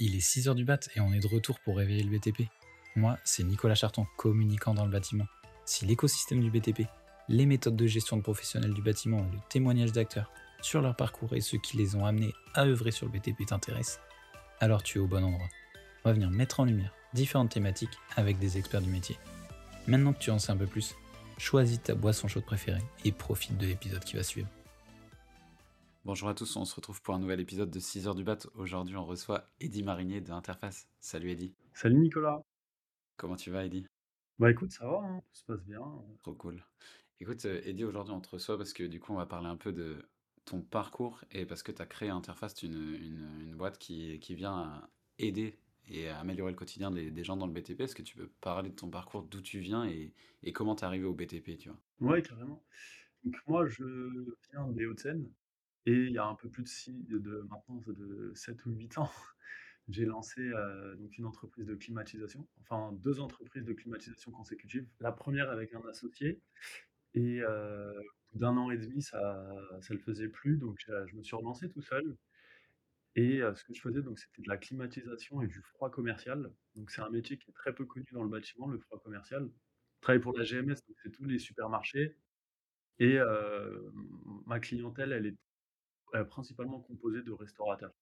Il est 6h du bat et on est de retour pour réveiller le BTP. Moi, c'est Nicolas Charton, communicant dans le bâtiment. Si l'écosystème du BTP, les méthodes de gestion de professionnels du bâtiment et le témoignage d'acteurs sur leur parcours et ceux qui les ont amenés à œuvrer sur le BTP t'intéressent, alors tu es au bon endroit. On va venir mettre en lumière différentes thématiques avec des experts du métier. Maintenant que tu en sais un peu plus, choisis ta boisson chaude préférée et profite de l'épisode qui va suivre. Bonjour à tous, on se retrouve pour un nouvel épisode de 6 heures du bat. Aujourd'hui, on reçoit Eddy Marinier de Interface. Salut Eddy. Salut Nicolas. Comment tu vas Eddy? Bah écoute, ça va, hein, tout se passe bien. Trop cool. Écoute, euh, Eddy, aujourd'hui, on te reçoit parce que du coup, on va parler un peu de ton parcours et parce que tu as créé Interface, une, une, une boîte qui, qui vient aider et à améliorer le quotidien des, des gens dans le BTP. Est-ce que tu peux parler de ton parcours, d'où tu viens et, et comment tu es arrivé au BTP, tu vois? Ouais, carrément. Donc moi, je viens des Hauts-de-Seine et il y a un peu plus de, six, de maintenant de 7 ou 8 ans, j'ai lancé euh, donc une entreprise de climatisation, enfin deux entreprises de climatisation consécutives. La première avec un associé et euh, d'un an et demi, ça ne le faisait plus, donc je, je me suis relancé tout seul. Et euh, ce que je faisais, donc, c'était de la climatisation et du froid commercial. Donc, c'est un métier qui est très peu connu dans le bâtiment, le froid commercial. Je travaille pour la GMS, donc c'est tous les supermarchés. Et euh, ma clientèle, elle est euh, principalement composée de restaurateurs.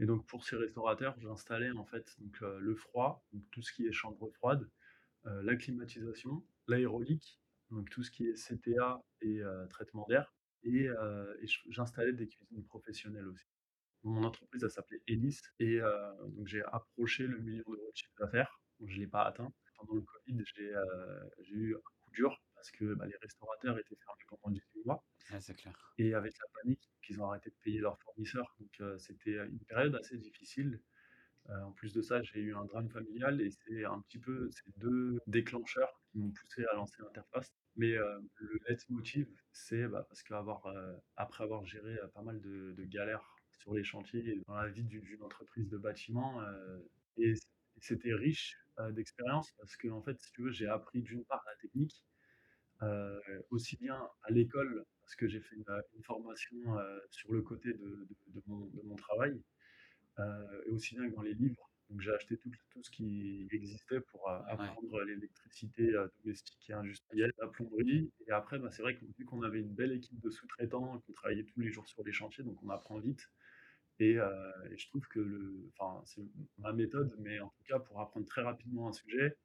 Et donc, pour ces restaurateurs, j'installais en fait donc, euh, le froid, donc tout ce qui est chambre froide, euh, la climatisation, l'aérolique, donc tout ce qui est CTA et euh, traitement d'air. Et, j'installais des cuisines professionnelles aussi. Mon entreprise, s'appelait Elis et donc j'ai approché le million d'euros de chiffre d'affaires. Je ne l'ai pas atteint. Pendant le Covid, j'ai eu un coup dur parce que bah, les restaurateurs étaient fermés pendant 18 mois Ouais, c'est clair. et avec la panique, ils ont arrêté de payer leurs fournisseurs. Donc euh, c'était une période assez difficile. Euh, en plus de ça, j'ai eu un drame familial et c'est un petit peu ces deux déclencheurs qui m'ont poussé à lancer Interface. Mais euh, le leitmotiv, c'est bah, parce qu'avoir euh, après avoir géré euh, pas mal de, de galères sur les chantiers et dans la vie d'une entreprise de bâtiment, euh, et c'était riche euh, d'expérience parce que en fait, si tu veux, j'ai appris d'une part la technique, euh, aussi bien à l'école parce que j'ai fait une, une formation euh, sur le côté de, de- de mon, de mon travail, euh, et aussi bien que dans les livres. Donc j'ai acheté tout, tout ce qui existait pour euh, Ouais. apprendre l'électricité euh, domestique et industrielle, la plomberie. Et après, bah, c'est vrai que vu qu'on avait une belle équipe de sous-traitants, qu'on travaillait tous les jours sur les chantiers, donc on apprend vite. Et, euh, et je trouve que le, enfin, c'est ma méthode, mais en tout cas pour apprendre très rapidement un sujet,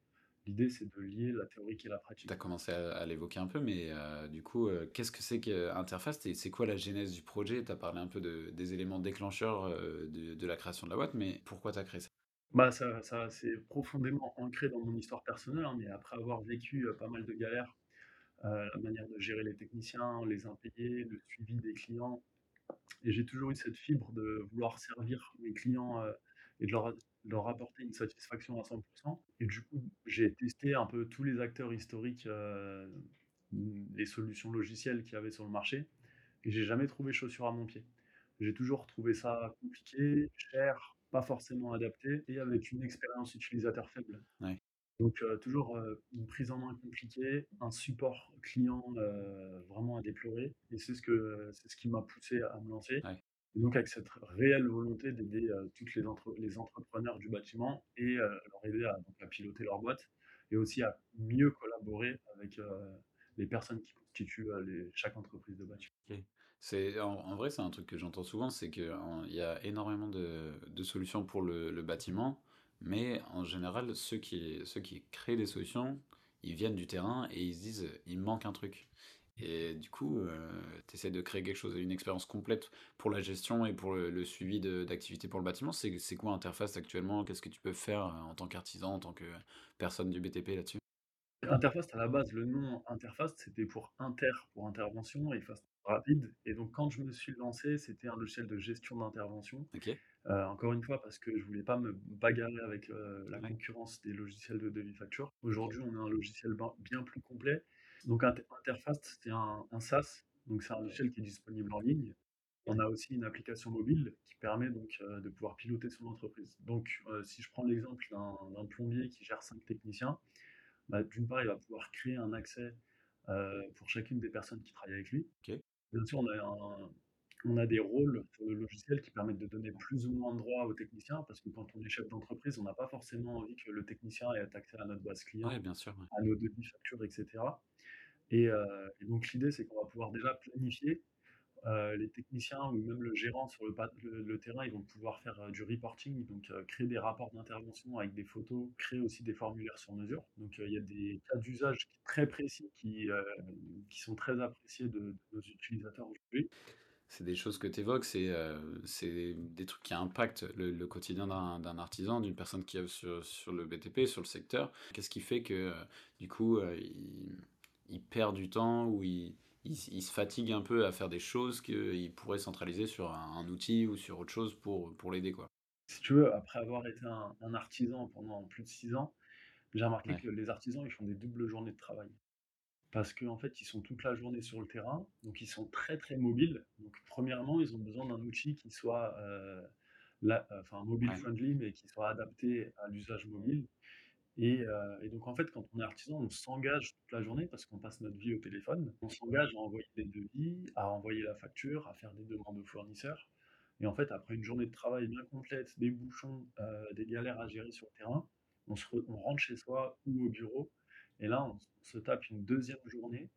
l'idée c'est de lier la théorique et la Tu pratique. as commencé à, à l'évoquer un peu, mais euh, du coup, euh, qu'est-ce que c'est qu'Interface et c'est quoi la genèse du projet? Tu as parlé un peu de, des éléments déclencheurs euh, de, de la création de la boîte, mais pourquoi tu as créé ça? Bah, ça, ça c'est profondément ancré dans mon histoire personnelle, hein, mais après avoir vécu euh, pas mal de galères, euh, la manière de gérer les techniciens, les impayés, le suivi des clients, Et j'ai toujours eu cette fibre de vouloir servir mes clients euh, et de leur, leur apporter une satisfaction à 100%. Et du coup, j'ai testé un peu tous les acteurs historiques, euh, les solutions logicielles qu'il y avait sur le marché, et j'ai jamais trouvé chaussure à mon pied. J'ai toujours trouvé ça compliqué, cher, pas forcément adapté, et avec une expérience utilisateur faible. Ouais. Donc euh, toujours euh, une prise en main compliquée, un support client euh, vraiment à déplorer, et c'est ce que c'est ce qui m'a poussé à me lancer. Ouais. Et donc avec cette réelle volonté d'aider euh, toutes les, entre- les entrepreneurs du bâtiment et leur aider à, piloter leur boîte et aussi à mieux collaborer avec les personnes qui constituent chaque entreprise de bâtiment. En, vrai, c'est un truc que j'entends souvent, c'est qu'il y a énormément de, solutions pour le, le bâtiment, mais en général, ceux qui, ceux qui créent des solutions, ils viennent du terrain et ils se disent, il manque un truc. Et du coup, tu essaies de créer quelque chose, une expérience complète pour la gestion et pour le, le suivi d'activités pour le bâtiment. C'est, quoi Interface actuellement? Qu'est-ce que tu peux faire euh, en tant qu'artisan, en tant que personne du BTP là-dessus? Interface, à la base, le nom interface, c'était pour inter, pour intervention, et face rapide. Et donc, quand je me suis lancé, c'était un logiciel de gestion d'intervention. Ok? Euh, encore une fois, parce que je voulais pas me bagarrer avec euh, la Ouais. concurrence des logiciels de devis facture. Aujourd'hui, on a un logiciel ben- bien plus complet. Donc, Inter- Interface, c'est un, un SaaS, donc c'est un logiciel qui est disponible en ligne. On a aussi une application mobile qui permet donc euh, de pouvoir piloter son entreprise. Donc, euh, si je prends l'exemple d'un plombier qui gère cinq techniciens, bah, d'une part, il va pouvoir créer un accès euh, pour chacune des personnes qui travaillent avec lui. Ok. Bien sûr, on a un, on a des rôles sur le logiciel qui permettent de donner plus ou moins de droits aux techniciens, parce que quand on est chef d'entreprise, on n'a pas forcément envie que le technicien ait accès à notre base client, Ouais, bien sûr, ouais. à nos devis, factures, et cetera. Et, donc l'idée, c'est qu'on va pouvoir déjà planifier. Heu, les techniciens ou même le gérant sur le pat le le terrain, ils vont pouvoir faire, heu, du reporting, donc créer des rapports d'intervention avec des photos, créer aussi des formulaires sur mesure. Donc il y a des cas d'usage très précis qui, sont très appréciés de de nos utilisateurs aujourd'hui. C'est des choses que tu évoques, c'est, heu, c'est des trucs qui impactent le le quotidien d'un artisan, d'une personne qui œuvre sur sur le BTP, sur le secteur. Qu'est-ce qui fait que, heu, du coup, heu, il il perd du temps ou il il s il se fatigue un peu à faire des choses qu'il pourrait centraliser sur un un outil ou sur autre chose pour, pour l'aider, quoi? Si tu veux, après avoir été un un artisan pendant plus de 6 ans, j'ai remarqué Ouais. que les artisans, ils font des doubles journées de travail. Parce qu'en fait, ils sont toute la journée sur le terrain, donc ils sont très, très mobiles. Donc premièrement, ils ont besoin d'un outil qui soit, la enfin mobile friendly, mais qui soit adapté à l'usage mobile. Et heu, et donc en fait, quand on est artisan, on s'engage toute la journée parce qu'on passe notre vie au téléphone. On s'engage à envoyer des devis, à envoyer la facture, à faire des demandes aux fournisseurs. Et en fait, après une journée de travail bien complète, des bouchons, heu, des galères à gérer sur le terrain, on se re on rentre chez soi ou au bureau et là, on se tape une 2e journée,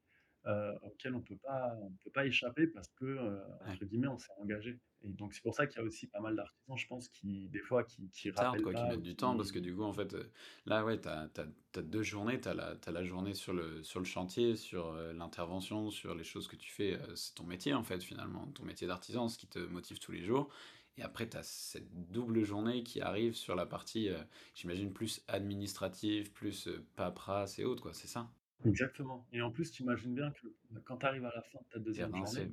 heu, auquel on peut pas on peut pas échapper parce que, Ouais. entre guillemets, «on s'est engagé». Et donc c'est pour ça qu'il y a aussi pas mal d'artisans, je pense, qui des fois, qui qui rappellent quoi, qui pas mettent du temps parce que du coup, en fait, heu, là, ouais, tu as as 2 journées. Tu as la as la journée sur le sur le chantier, sur, l'intervention, sur les choses que tu fais, c'est ton métier, en fait, finalement, ton métier d'artisan, ce qui te motive tous les jours. Et après, tu as cette double journée qui arrive sur la partie, heu, j'imagine plus administrative, plus, heu, paperasse et autres, quoi, c'est ça? Exactement. Et en plus, tu imagines bien que, quand tu arrives à la fin de ta 2e journée,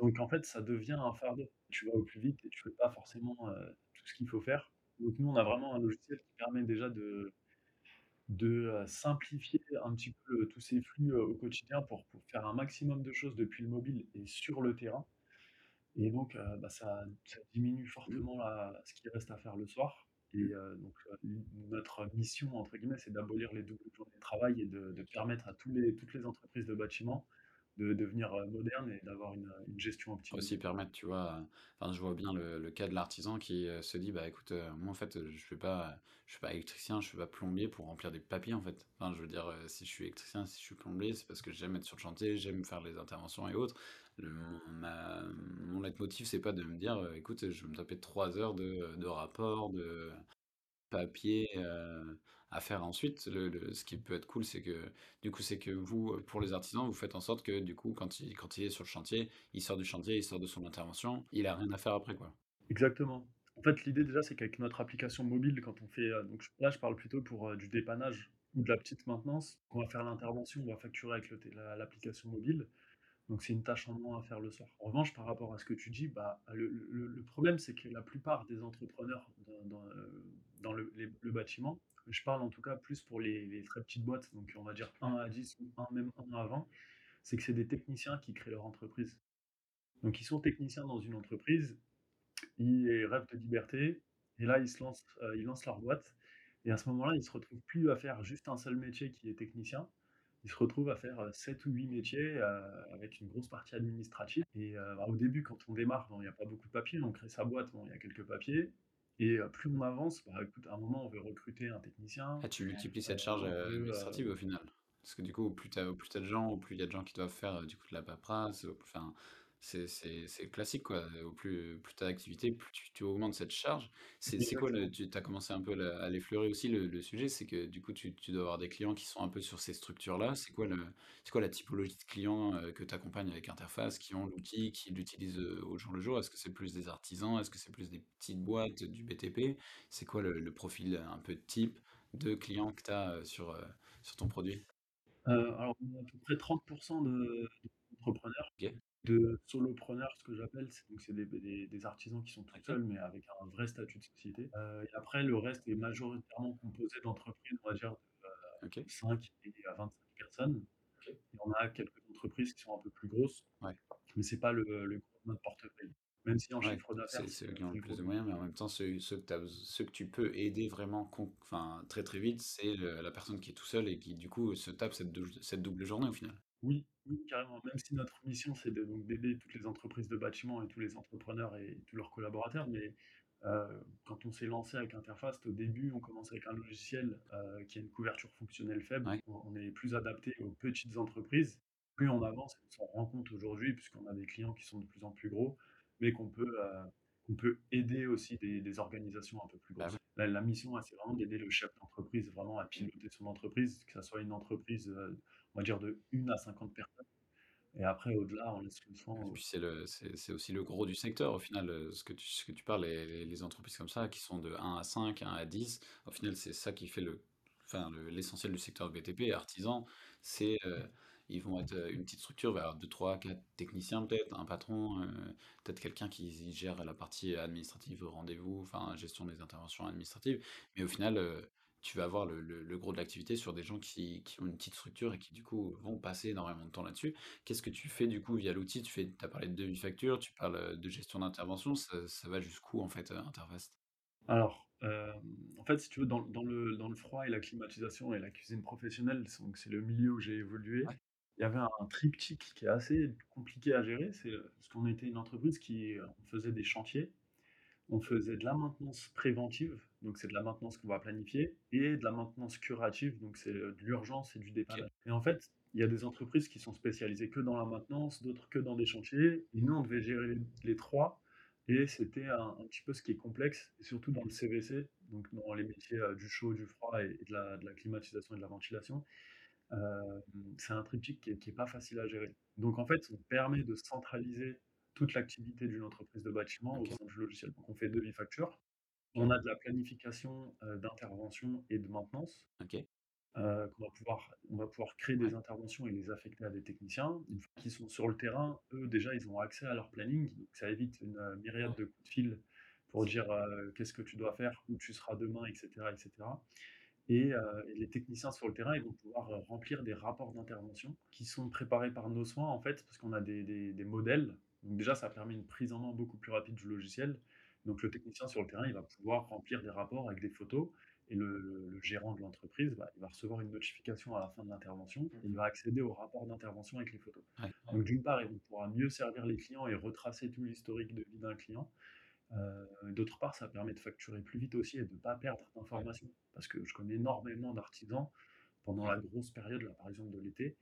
donc en fait, ça devient un fardeau. Tu vas au plus vite et tu fais pas forcément, heu, tout ce qu'il faut faire. Donc nous, on a vraiment un logiciel qui permet déjà de de, heu, simplifier un petit peu, tous ces flux, au quotidien pour pour faire un maximum de choses depuis le mobile et sur le terrain. Et donc, heu, bah, ça ça diminue Mmh. fortement la ce qui reste à faire le soir. Et heu, donc heu, n notre «mission» entre guillemets, c'est d'abolir les doubles journées de travail et de de permettre à tous les toutes les entreprises de bâtiment de devenir, heu, modernes et d'avoir une, heu, une gestion Aussi optimisée. permettre, tu vois, heu, enfin, je vois bien le le cas de l'artisan qui, se dit: «Bah, écoute, moi, en fait, je je suis pas électricien, je suis pas plombier pour remplir des papiers, en fait». Enfin, je veux dire, si je suis électricien, si je suis plombier, c'est parce que j'aime être sur le chantier, j'aime faire les interventions et autres. Le ma mon leitmotiv, c'est pas de me dire, «Écoute, je vais me taper 3 heures de de rapports, de papiers, heu, à faire ensuite». Ce qui peut être cool, c'est que, du coup, c'est que vous, pour les artisans, vous faites en sorte que, du coup, quand il quand il est sur le chantier, il sort du chantier, il sort de son intervention, il a rien à faire après, quoi. Exactement. En fait, l'idée déjà, c'est qu'avec notre application mobile, quand on fait, donc là, je parle plutôt pour, du dépannage ou de la petite maintenance. On va faire l'intervention, on va facturer avec l'application mobile. Donc c'est une tâche en moins à faire le soir. En revanche, par rapport à ce que tu dis, bah, le problème, c'est que la plupart des entrepreneurs dans dans le bâtiment, je parle en tout cas plus pour les très petites boîtes, donc on va dire 1 à 10 ou 1 même 1 à 20, c'est que c'est des techniciens qui créent leur entreprise. Donc ils sont techniciens dans une entreprise, ils rêvent de liberté et là, ils se lancent, heu, ils lancent leur boîte et à ce moment-là, ils se retrouvent plus à faire juste un seul métier qui est technicien. Ils se retrouvent à faire, heu, 7 ou 8 métiers, avec une grosse partie administrative et bah, au début, quand on démarre, il y a pas beaucoup de papiers, on crée sa boîte, il y a quelques papiers et plus on avance, bah, écoute, à un moment, on veut recruter un technicien, Ah, tu multiplies cette charge, administrative, au final? Parce que, du coup, plus tu as plus as de gens, au plus il y a de gens qui doivent faire, du coup, de la paperasse, enfin, c'est classique, quoi. Au plus plus tu as d'activité, plus tu tu augmentes cette charge. C'est quoi le tu as commencé un peu à l'effleurer aussi le le sujet, c'est que, du coup, tu tu dois avoir des clients qui sont un peu sur ces structures-là. C'est quoi le quoi la typologie de clients, heu, que tu accompagnes avec Interface, qui ont l'outil, qui l'utilisent, heu, au jour le jour? Est-ce que c'est plus des artisans? Est-ce que c'est plus des petites boîtes, du BTP? C'est quoi le le profil, un peu type de clients que tu as, heu, sur, sur ton produit? Alors on a à peu près 30 de d'entrepreneurs, OK. De solopreneurs, ce que j'appelle, c'est donc c'est des b des des artisans qui sont tout seuls, mais avec un vrai statut de société. Heu, et après le reste est majoritairement composé d'entreprises, on va dire, de, heu, OK. 5 et à 25 personnes. OK. Et on a quelques entreprises qui sont un peu plus grosses, Ouais. mais c'est pas le le gros de notre portefeuille. Même si en Ouais, chiffre d'affaires, c'est c'est, c'est eux heu, qui ont le plus de moyens, mais en même temps, ceux ceux que tu ceux que peux aider vraiment enfin, très, très vite, c'est la personne qui est tout seul et qui, du coup, se tape cette double journée, au final. Oui, oui, carrément. Même si notre mission, c'est de donc d'aider toutes les entreprises de bâtiment et tous les entrepreneurs et tous leurs collaborateurs, mais quand on s'est lancé avec Interfast, au début, on commence avec un logiciel, qui a une couverture fonctionnelle faible. Ouais. On est plus adapté aux petites entreprises. Plus on avance, on s'en rend compte aujourd'hui, puisqu'on a des clients qui sont de plus en plus gros, mais qu'on peut, qu'on peut aider aussi des des organisations un peu plus Bah grosses. La la mission, ouais, c'est vraiment d'aider le chef d'entreprise vraiment à piloter son entreprise, que ça soit une entreprise, heu, on va dire de 1 à 50 personnes. Et après au-delà, on laisse le soin Et puis c'est aussi le gros du secteur au final, heu, ce que tu ce que tu parles, les les entreprises comme ça qui sont de un à 5, un à 10, au final, c'est ça qui fait le enfin le l'essentiel du secteur BTP, artisan, c'est, heu, ils vont être, heu, une petite structure, va y avoir 2-3-4 techniciens peut-être, un patron, heu, peut-être quelqu'un qui gère la partie administrative, rendez-vous, enfin gestion des interventions administratives. Mais au final, heu, tu vas avoir le le le gros de l'activité sur des gens qui qui ont une petite structure et qui du coup vont passer énormément de temps là-dessus. Qu'est-ce que tu fais du coup via l'outil? Tu fais as parlé de devis-facture, tu parles, de gestion d'intervention, ça ça va jusqu'où en fait, Interfast? alors, en fait, si tu veux, dans dans le dans le froid et la climatisation et la cuisine professionnelle, c'est donc c'est le milieu où j'ai évolué. Ouais, Il y avait un triptyque qui est assez compliqué à gérer, c'est, heu, parce qu'on était une entreprise qui, on faisait des chantiers On faisait de la maintenance préventive, donc c'est de la maintenance qu'on va planifier, et de la maintenance curative, donc c'est, heu, de l'urgence et du dépannage. Et en fait, il y a des entreprises qui sont spécialisées que dans la maintenance, d'autres que dans des chantiers, et nous, on devait gérer les les 3 et c'était un un petit peu ce qui est complexe, et surtout dans le CVC, donc dans les métiers, du chaud, du froid et et de la de la climatisation et de la ventilation. C'est un triptyque qui est qui est pas facile à gérer. Donc en fait, on permet de centraliser toute l'activité d'une entreprise de bâtiment au OK, sein du logiciel. Donc on fait devis-facture, on a de la planification, heu, d'intervention et de maintenance, OK, heu, qu'on va pouvoir on va pouvoir créer des ouais, interventions et les affecter à des techniciens. Une fois qu'ils sont sur le terrain, eux, déjà, ils ont accès à leur planning, donc ça évite une, heu, myriade de coups de fil pour dire, heu: «Qu'est-ce que tu dois faire? Où tu seras demain?» et cetera et cetera. Et, heu, et les techniciens sur le terrain, ils vont pouvoir, heu, remplir des rapports d'intervention qui sont préparés par nos soins, en fait, parce qu'on a des des des modèles. Donc déjà, ça permet une prise en main beaucoup plus rapide du logiciel. Donc le technicien sur le terrain, il va pouvoir remplir des rapports avec des photos et le le le gérant de l'entreprise, bah, il va recevoir une notification à la fin de l'intervention et il va accéder au rapport d'intervention avec les photos. Donc d'une part, il pourra mieux servir les clients et retracer tout l'historique de vie d'un client. Heu, d'autre part, ça permet de facturer plus vite aussi et de ne pas perdre d'informations. Parce que je connais énormément d'artisans, pendant la grosse période, là, par exemple de l'été,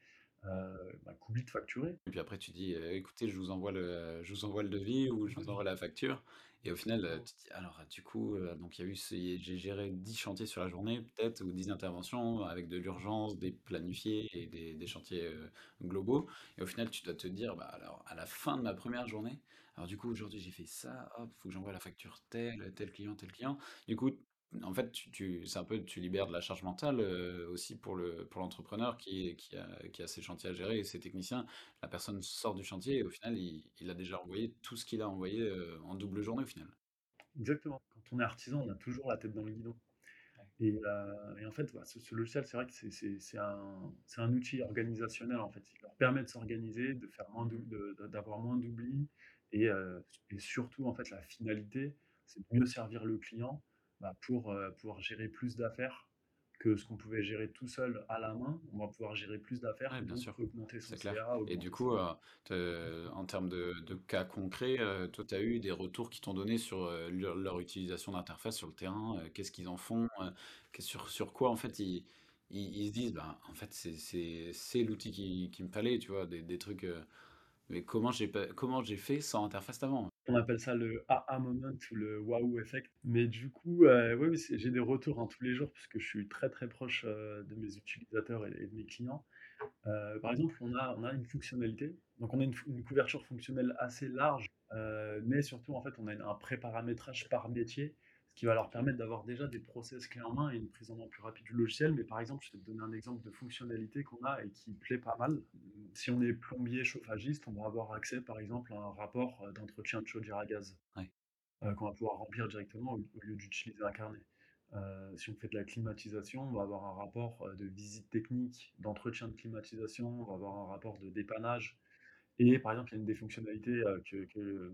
heu, bah, de facturer. et puis après tu dis, heu: «Écoutez, je vous envoie le je vous envoie le devis ou je vous envoie la facture» et au final, heu, tu te dis: «Alors du coup, heu, donc il y a eu ces j'ai géré 10 chantiers sur la journée peut-être ou 10 interventions avec de l'urgence, des planifiés et des des chantiers, globaux» et au final tu dois te dire: «Bah alors à la fin de ma première journée, alors du coup aujourd'hui j'ai fait ça, hop, faut que j'envoie la facture tel, tel client, tel client». Du coup, en fait, tu tu c'est un peu tu libères de la charge mentale, heu, aussi pour le pour l'entrepreneur qui qui a qui a ses chantiers à gérer et ses techniciens. La personne sort du chantier et au final, il il a déjà envoyé tout ce qu'il a envoyé, heu, en double journée, au final. Exactement. Quand on est artisan, on a toujours la tête dans le guidon et heu et en fait, bah, ce ce logiciel, c'est vrai que c'est un outil organisationnel, en fait. Il leur permet de s'organiser, de faire moins d'avoir moins d'oublis et et surtout, en fait, la finalité, c'est de mieux servir le client, bah, pour, heu, pouvoir gérer plus d'affaires que ce qu'on pouvait gérer tout seul à la main. On va pouvoir gérer plus d'affaires, Ouais, bien sûr, augmenter son clair CA, et du coup, te en termes de de cas concrets, heu, toi, tu as eu des retours qui t'ont donné sur, leur leur utilisation d'interface sur le terrain? Qu'est-ce qu'ils en font? Sur sur quoi, en fait, ils ils ils se disent: «Ben, en fait, c'est l'outil qui me fallait», tu vois? Des des trucs, mais comment j'ai pas comment j'ai fait sans interface avant? On appelle ça le aha moment ou le waouh effect. Mais du coup, c'est j'ai des retours, hein, tous les jours puisque je suis très, très proche, heu, de mes utilisateurs et de mes clients. Heu, par exemple, on a on a une fonctionnalité, donc on a une couverture fonctionnelle assez large, mais surtout, en fait, on a un pré-paramétrage par métier, qui va leur permettre d'avoir déjà des process clés en main et une prise en main plus rapide du logiciel. Mais par exemple, je vais te donner un exemple de fonctionnalité qu'on a et qui plaît pas mal. Si on est plombier chauffagiste, on va avoir accès, par exemple, à un rapport, heu, d'entretien de chaudière à gaz, Ouais, heu, qu'on va pouvoir remplir directement au au lieu d'utiliser un carnet. Heu, si on fait de la climatisation, on va avoir un rapport, de visite technique, d'entretien de climatisation, on va avoir un rapport de dépannage et par exemple, il y a une des fonctionnalités, que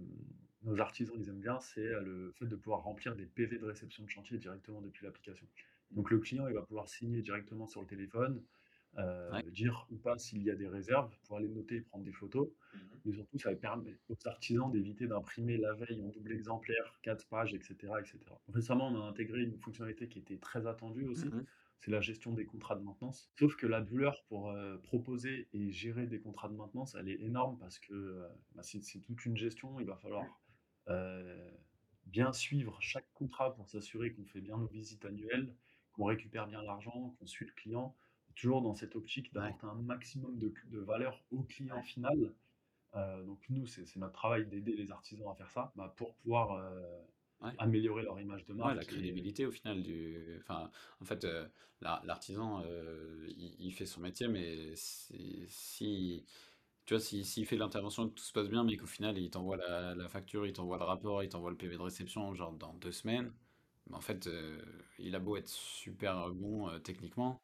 nos artisans, ils aiment bien, c'est, heu, le fait de pouvoir remplir des PV de réception de chantier directement depuis l'application. Donc le client, il va pouvoir signer directement sur le téléphone, euh, dire ou pas s'il y a des réserves pour aller noter et prendre des photos. Mmh Mais surtout, ça permet aux artisans d'éviter d'imprimer la veille en double exemplaire, 4 pages, etc., etc. Récemment, on a intégré une fonctionnalité qui était très attendue aussi. Mmh C'est la gestion des contrats de maintenance. Sauf que la douleur pour euh, proposer et gérer des contrats de maintenance, elle est énorme parce que euh, bah, c'est toute une gestion. Il va falloir euh, bien suivre chaque contrat pour s'assurer qu'on fait bien nos visites annuelles, qu'on récupère bien l'argent, qu'on suit le client, toujours dans cette optique d'apporter un maximum de, de valeur au client final. Euh, donc nous, c'est notre travail d'aider les artisans à faire ça, bah, pour pouvoir euh, Ouais. améliorer leur image de Ouais, la marque. Et, crédibilité au final du. Enfin, en fait, euh, la- l'artisan, il, il fait son métier, mais si- tu vois, si- s'il fait l'intervention, que tout se passe bien, mais qu'au final, il t'envoie la, la facture, il t'envoie le rapport, il t'envoie le PV de réception, genre dans deux semaines, mais en fait, euh, il a beau être super bon euh, techniquement,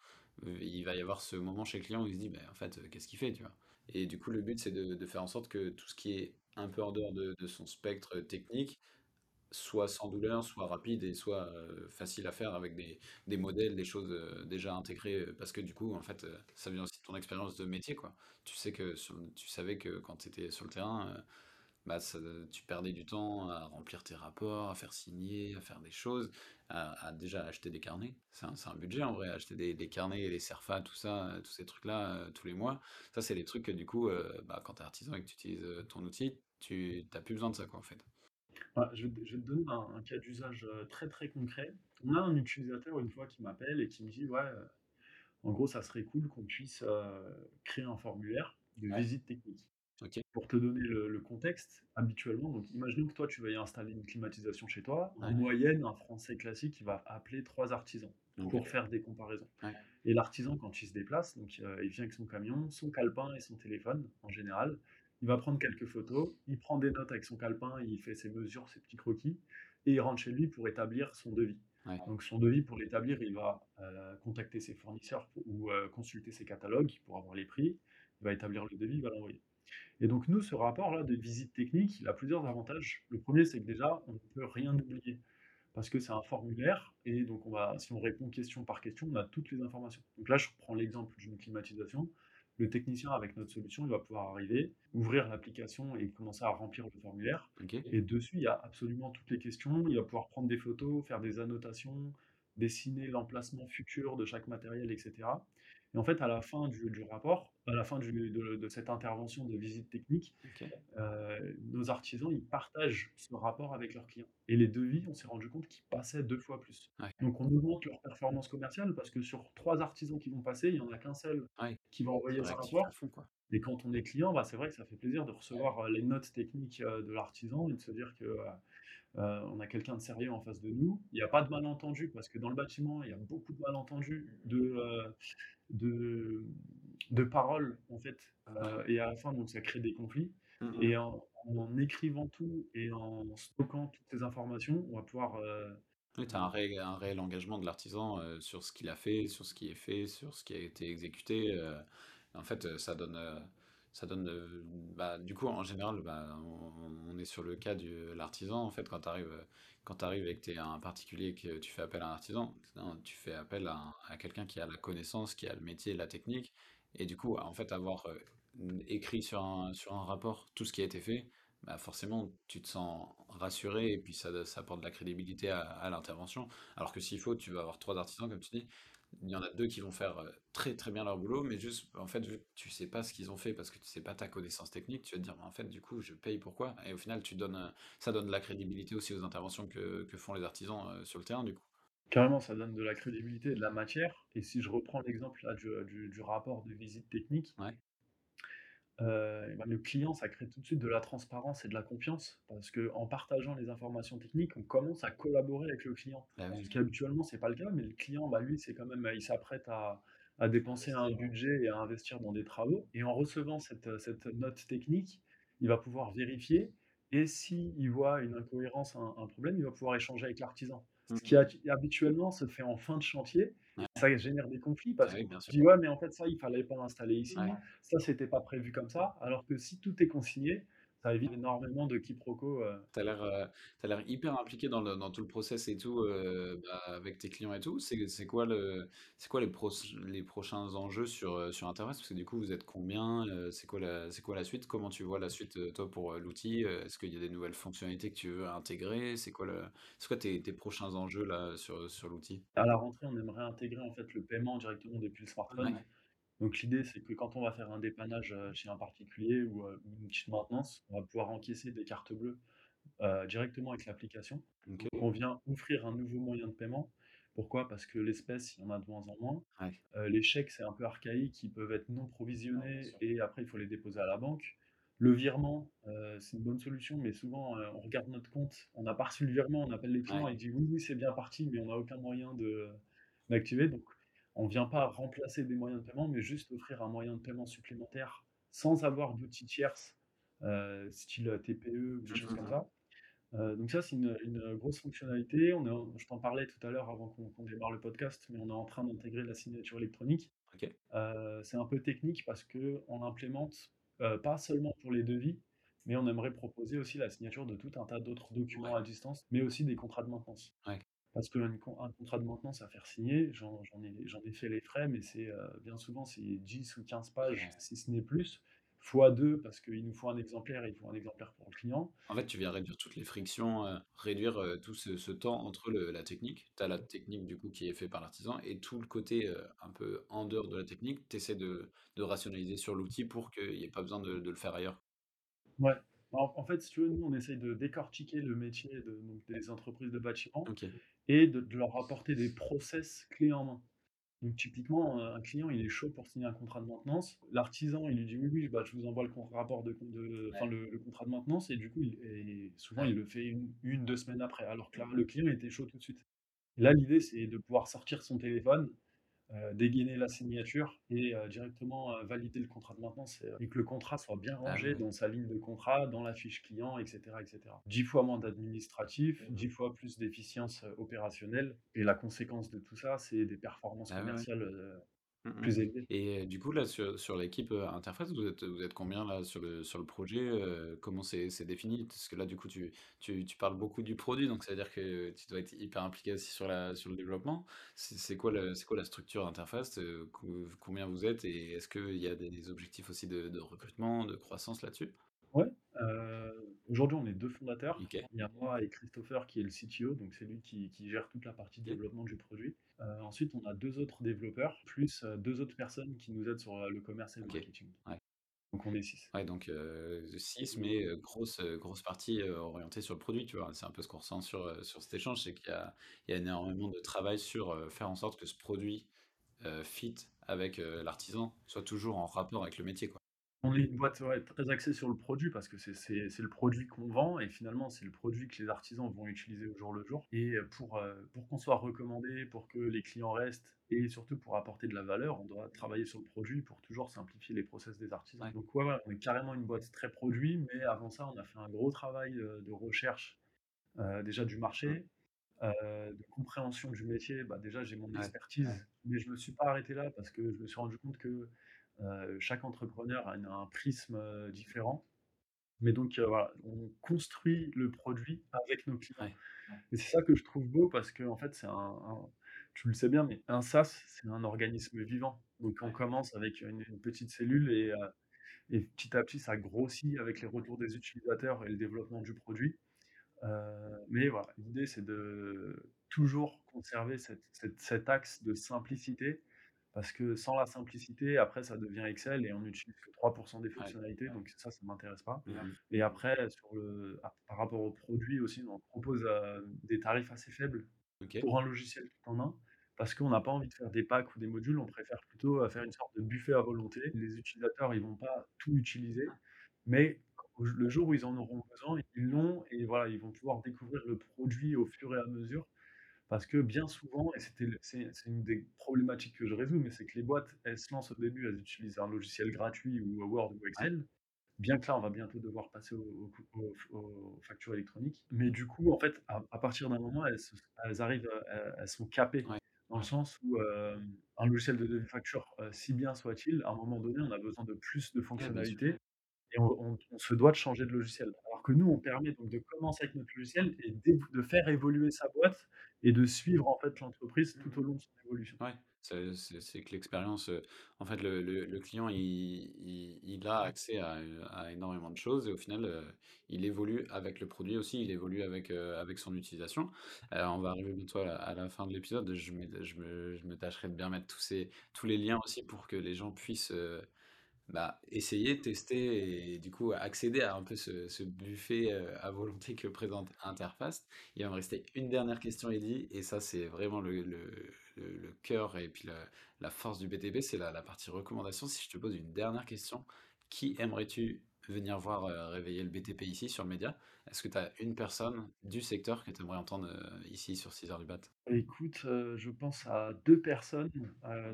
euh, il va y avoir ce moment chez le client où il se dit, bah, en fait, qu'est-ce qu'il fait, tu vois? Et du coup, le but, c'est de, de faire en sorte que tout ce qui est un peu en dehors de, de son spectre technique, soit sans douleur, soit rapide et soit facile à faire avec des, des modèles, des choses déjà intégrées, parce que du coup, en fait, ça vient aussi de ton expérience de métier, quoi. Tu sais que tu savais que quand tu étais sur le terrain, bah, tu perdais du temps à remplir tes rapports, à faire signer, à faire des choses, à, déjà acheter des carnets. C'est un, budget en vrai, acheter des, carnets, des CERFA, tout ça, tous ces trucs-là, tous les mois. Ça, c'est les trucs que du coup, bah, quand tu es artisan et que tu utilises ton outil, tu n'as plus besoin de ça, quoi, en fait. Bah, je, vais te je vais te donner un, un cas d'usage euh, très très concret. On a un utilisateur une fois qui m'appelle et qui me dit, ouais, euh, en gros, ça serait cool qu'on puisse euh, créer un formulaire de Ouais, visite technique. ok, Pour te donner le, le contexte, habituellement, donc imaginons que toi tu veuilles installer une climatisation chez toi, en ouais, moyenne, un Français classique, il va appeler trois artisans ok, pour faire des comparaisons. ouais, Et l'artisan, quand il se déplace, donc euh, il vient avec son camion, son calepin et son téléphone en général, il va prendre quelques photos, il prend des notes avec son calepin, il fait ses mesures, ses petits croquis, et il rentre chez lui pour établir son devis. ouais, Donc son devis, pour l'établir, il va euh, contacter ses fournisseurs pour- ou euh, consulter ses catalogues pour avoir les prix, il va établir le devis, il va l'envoyer. Et donc nous, ce rapport-là de visite technique, il a plusieurs avantages. Le premier, c'est que déjà, on ne peut rien oublier parce que c'est un formulaire et donc on va, si on répond question par question, on a toutes les informations. Donc là, je prends l'exemple d'une climatisation. Le technicien avec notre solution, il va pouvoir arriver, ouvrir l'application et commencer à remplir le formulaire. Et dessus, il y a absolument toutes les questions. Il va pouvoir prendre des photos, faire des annotations, dessiner l'emplacement futur de chaque matériel, etc. Et en fait, à la fin du, du rapport, à la fin du- de, de cette intervention de visite technique, euh, nos artisans, ils partagent ce rapport avec leurs clients. Et les devis, on s'est rendu compte qu'ils passaient deux fois plus. ouais, Donc on augmente leur performance commerciale parce que sur trois artisans qui vont passer, il n'y en a qu'un seul ouais, qui va envoyer ce rapport. fond, quoi. Et quand on est client, bah, c'est vrai que ça fait plaisir de recevoir euh, les notes techniques euh, de l'artisan et de se dire que euh, on a quelqu'un de sérieux en face de nous. Il n'y a pas de malentendu parce que dans le bâtiment, il y a beaucoup de malentendus, de, euh, de, de paroles en fait. Euh, et à la fin, donc ça crée des conflits. mhm, Et en, en écrivant tout et en stockant toutes ces informations, on va pouvoir Oui, tu as un réel, un réel engagement de l'artisan sur ce qu'il a fait, sur ce qui est fait, sur ce qui a été exécuté. en fait, ça donne, ça donne bah, du coup, en général, bah, on, est sur le cas de l'artisan. En fait, quand tu arrives, quand tu arrives et que tu es un particulier, que tu fais appel à un artisan, non, tu fais appel à, à quelqu'un qui a la connaissance, qui a le métier, la technique. Et du coup, en fait, avoir euh, écrit sur un, sur un rapport tout ce qui a été fait, bah forcément, tu te sens rassuré et puis ça, ça apporte de la crédibilité à, à l'intervention. Alors que s'il faut, tu vas avoir trois artisans, comme tu dis, il y en a deux qui vont faire euh, très très bien leur boulot, mais juste, en fait, vu que tu sais pas ce qu'ils ont fait parce que tu sais pas ta connaissance technique, tu vas te dire, en fait, du coup, je paye pourquoi? Et au final, tu donnes, euh, ça donne de la crédibilité aussi aux interventions que, que font les artisans euh, sur le terrain, du coup. carrément, ça donne de la crédibilité et de la matière. Et si je reprends l'exemple du- du rapport de visite technique, Ouais, euh, ben, le client, ça crée tout de suite de la transparence et de la confiance parce que en partageant les informations techniques, on commence à collaborer avec le client. bah oui, Ce qui habituellement, c'est pas le cas, mais le client, bah, lui, c'est quand même, il s'apprête à, à dépenser un budget et à investir dans des travaux. Et en recevant cette, cette note technique, il va pouvoir vérifier. Et s'il voit une incohérence, un, un problème, il va pouvoir échanger avec l'artisan. Ce qui a- habituellement se fait en fin de chantier. Ouais, Ça génère des conflits parce se sûr. dit, ouais, mais en fait, ça, il fallait pas l'installer ici. Ça, c'était pas prévu comme ça. Alors que si tout est consigné, Ça évite énormément de quiproquos, heu Tu as l'air, as l'air hyper impliqué dans le dans tout le process et tout, heu, bah, avec tes clients et tout. C'est c'est quoi le c'est quoi les pros les prochains enjeux sur, heu, sur? Parce que du coup, vous êtes combien? C'est quoi la c'est quoi la suite? Comment tu vois la suite, toi, pour, l'outil? Est-ce qu'il y a des nouvelles fonctionnalités que tu veux intégrer? C'est quoi le c'est quoi tes tes prochains enjeux là sur, sur l'outil? À la rentrée, on aimerait intégrer en fait le paiement directement depuis le smartphone. Ouais. Donc l'idée, c'est que quand on va faire un dépannage, chez un particulier ou, une petite maintenance, on va pouvoir encaisser des cartes bleues, directement avec l'application. Donc on vient offrir un nouveau moyen de paiement. Pourquoi? Parce que l'espèce, il y en a de moins en moins. Ouais. Les chèques, c'est un peu archaïque, ils peuvent être non provisionnés et après il faut les déposer à la banque. Le virement, c'est une bonne solution, mais souvent, on regarde notre compte, on n'a pas reçu le virement, on appelle les clients, Ouais. ils disent: «Oui, oui, c'est bien parti», mais on n'a aucun moyen de d'activer. Donc on vient pas remplacer des moyens de paiement, mais juste offrir un moyen de paiement supplémentaire sans avoir d'outils tierces, heu, style TPE ou des choses comme mmh. ça. Heu, donc ça, c'est une, une, grosse fonctionnalité. On est en je t'en parlais tout à l'heure avant qu'on démarre le podcast, mais on est en train d'intégrer la signature électronique. Heu, c'est un peu technique parce qu'on l'implémente, pas seulement pour les devis, mais on aimerait proposer aussi la signature de tout un tas d'autres documents Ouais. à distance, mais aussi des contrats de maintenance. Ouais. Parce qu'un un contrat de maintenance à faire signer, j'en ai fait les frais, mais c'est, heu, bien souvent, c'est 10 ou 15 pages, si ce n'est plus, fois 2 parce qu'il nous faut un exemplaire et il faut un exemplaire pour le client. En fait, tu viens réduire toutes les frictions, heu, réduire, heu, tout ce ce temps entre le la technique. Tu as la technique du coup qui est fait par l'artisan et tout le côté, un peu en dehors de la technique, tu essaies de de rationaliser sur l'outil pour qu'il y ait pas besoin de de le faire ailleurs. Ouais. En en fait, si tu veux, nous, on essaye de décortiquer le métier de donc des entreprises de bâtiment et de de leur apporter des process clés en main. Donc typiquement, heu, un client, il est chaud pour signer un contrat de maintenance. L'artisan, il lui dit: «Oui, oui, bah, je vous envoie le rapport de de Ouais. le le contrat de maintenance» et du coup, il et souvent, Ouais. il le fait une 1-2 semaines après, alors que là, le client était chaud tout de suite. Là, l'idée, c'est de pouvoir sortir son téléphone, heu, dégainer la signature et heu, directement, heu, valider le contrat de maintenance et que le contrat soit bien Ah rangé dans sa ligne de contrat, dans la fiche client et cetera et cetera. 10 fois moins d'administratif, 10 fois plus d'efficience, opérationnelle. Et la conséquence de tout ça, c'est des performances Ah commerciales, Mmh plus. Et du coup, là, sur sur l'équipe, heu, interface, vous êtes vous êtes combien là sur le sur le projet? Heu, comment c'est c'est défini? Parce que là, du coup, tu tu tu parles beaucoup du produit, donc ça veut dire que tu dois être hyper impliqué aussi sur la sur le développement. C'est c'est quoi c'est quoi la structure interface? Heu, co combien vous êtes et est-ce qu'il y a des objectifs aussi de de recrutement, de croissance là-dessus? Ouais, aujourd'hui, on est 2 fondateurs. Il y a moi et Christopher qui est le CTO, donc c'est lui qui qui gère toute la partie développement du produit. Heu, ensuite, on a 2 autres développeurs, plus, heu, 2 autres personnes qui nous aident sur, heu, le commerce et le OK. marketing. Ouais. Donc on est 6. Ouais, donc heu, 6 mais heu, grosse, grosse partie, orientée sur le produit, tu vois? C'est un peu ce qu'on ressent sur, sur cet échange, c'est qu'il y y a énormément de travail sur, faire en sorte que ce produit, fit avec, l'artisan, soit toujours en rapport avec le métier, quoi. On est une boîte, ouais, très axée sur le produit parce que c'est le produit qu'on vend et finalement, c'est le produit que les artisans vont utiliser au jour le jour et pour, qu'on soit recommandé, pour que les clients restent et surtout pour apporter de la valeur, on doit travailler sur le produit pour toujours simplifier les process des artisans. Ouais. Donc ouais, ouais, on est carrément une boîte très produit, mais avant ça, on a fait un gros travail, de recherche, déjà du Mmh. marché, heu, de compréhension du métier. Bah, déjà, j'ai mon Ouais. expertise, mais je me suis pas arrêté là parce que je me suis rendu compte que, chaque entrepreneur a un prisme, heu, différent. Mais donc, voilà, on construit le produit avec nos clients Ouais. et c'est ça que je trouve beau parce qu'en fait, c'est un un tu le sais bien, mais un SaaS, c'est un organisme vivant. Donc on commence avec une une petite cellule et petit à petit, ça grossit avec les retours des utilisateurs et le développement du produit. Mais voilà, l'idée, c'est de toujours conserver cette cette cet axe de simplicité parce que sans la simplicité, après, ça devient Excel et on n'utilise que 3% des Ouais. fonctionnalités, donc ça, ça m'intéresse pas. Mmh mh. Et après, sur le a par rapport aux produits aussi, on propose, heu, des tarifs assez faibles pour un logiciel tout en un, parce qu'on n'a pas envie de faire des packs ou des modules, on préfère plutôt, heu, faire une sorte de buffet à volonté. Les utilisateurs, ils vont pas tout utiliser, mais au le jour où ils en auront besoin, ils l'ont et voilà, ils vont pouvoir découvrir le produit au fur et à mesure. Parce que bien souvent et c'est une des problématiques que je résous, mais c'est que les boîtes, elles se lancent au début, elles utilisent un logiciel gratuit ou Word ou. Excel. Bien que là, on va bientôt devoir passer au au aux f aux factures électroniques. Mais du coup, en fait, à à partir d'un moment, elles se elles arrivent, elles elles sont capées. Ouais. Dans le sens où, hem, un logiciel de facture, heu, si bien soit-il, à un moment donné, on a besoin de plus de fonctionnalités et on on on se doit de changer de logiciel. Alors que nous, on permet donc de commencer avec notre logiciel et de faire évoluer sa boîte et de suivre, en fait, l'entreprise tout au long de son évolution. Ouais, c'est que l'expérience, heu, en fait, le le le client, il il il a accès à, énormément de choses et au final, heu, il évolue avec le produit aussi, il évolue avec, heu, avec son utilisation. Heu, on va arriver bientôt à la à la fin de l'épisode, je me je me je me tâcherai de bien mettre tous ces tous les liens aussi pour que les gens puissent, bah, essayer, tester et du coup accéder à un peu ce ce buffet, heu, à volonté que présente Interfast. Il va me rester une dernière question, Eddy, et ça, c'est vraiment le le le le cœur et puis la la force du BTP, c'est la la partie recommandation. Si je te pose une dernière question, qui aimerais-tu venir voir, heu, réveiller le BTP ici sur le média? Est-ce que tu as une personne du secteur que tu aimerais entendre, heu, ici sur 6 heures du mat? Écoute, je pense à 2 personnes,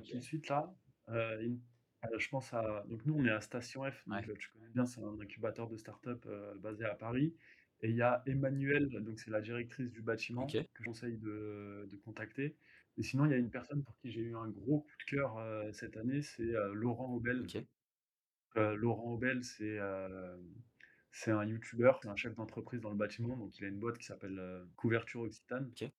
tout de suite là. Une heu, je pense à donc nous, on est à Station F, donc Ouais. heu, tu connais bien, c'est un incubateur de start-up, heu, basé à Paris et il y a Emmanuelle, donc c'est la directrice du bâtiment OK. que je conseille de de contacter et sinon, il y a une personne pour qui j'ai eu un gros coup de cœur, cette année, c'est, Laurent Aubel. OK. Heu, Laurent Aubel, c'est, un youtubeur, c'est un chef d'entreprise dans le bâtiment, donc il a une boîte qui s'appelle, Couverture Occitane, OK.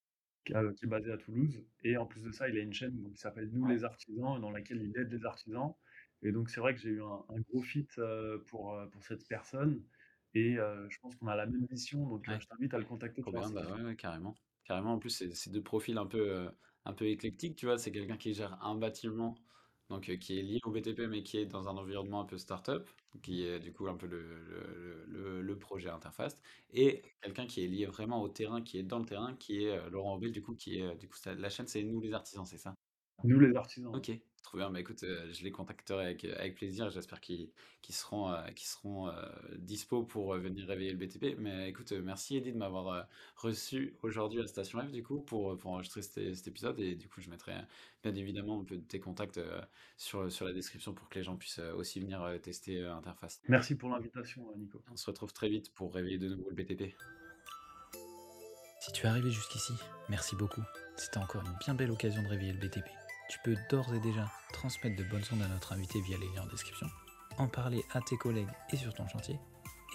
qui est basée à Toulouse et en plus de ça, il a une chaîne donc qui s'appelle Nous les artisans, dans laquelle il aide les artisans et donc c'est vrai que j'ai eu un un gros fit, heu, pour, heu, pour cette personne et heu, je pense qu'on a la même mission donc Ouais. je t'invite à le contacter, tu Trop vas voir, bien, c'est bah, quelqu'un ouais, ouais, carrément. Carrément, en plus, c'est c'est 2 profils un peu, un peu éclectiques, tu vois? C'est quelqu'un qui gère un bâtiment, donc qui est lié au BTP, mais qui est dans un environnement un peu start-up, qui est du coup un peu le le le le projet Interfast et quelqu'un qui est lié vraiment au terrain, qui est dans le terrain, qui est, Laurent Aubel, du coup, qui est, du coup, ça la chaîne, c'est Nous les artisans, c'est ça? Nous les artisans. OK, trop bien. Bah, écoute, heu, je les contacterai avec, avec plaisir. J'espère qu'ils qu'ils seront, heu, qu'ils seront, heu, dispo pour, venir réveiller le BTP. Mais écoute, merci Eddy de m'avoir, reçu aujourd'hui à Station F du coup pour, pour enregistrer cet cet épisode et du coup je mettrai, bien évidemment un peu de tes contacts, sur, sur la description pour que les gens puissent, aussi venir, tester, heu, Interface. Merci pour l'invitation, Nico. On se retrouve très vite pour réveiller de nouveau le BTP. Si tu es arrivé jusqu'ici, merci beaucoup. C'était encore une bien belle occasion de réveiller le BTP. Tu peux d'ores et déjà transmettre de bonnes ondes à notre invité via les liens en description, en parler à tes collègues et sur ton chantier,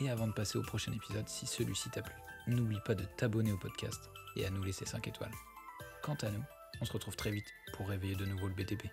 et avant de passer au prochain épisode, si celui-ci t'a plu, n'oublie pas de t'abonner au podcast et à nous laisser 5 étoiles. Quant à nous, on se retrouve très vite pour réveiller de nouveau le BTP.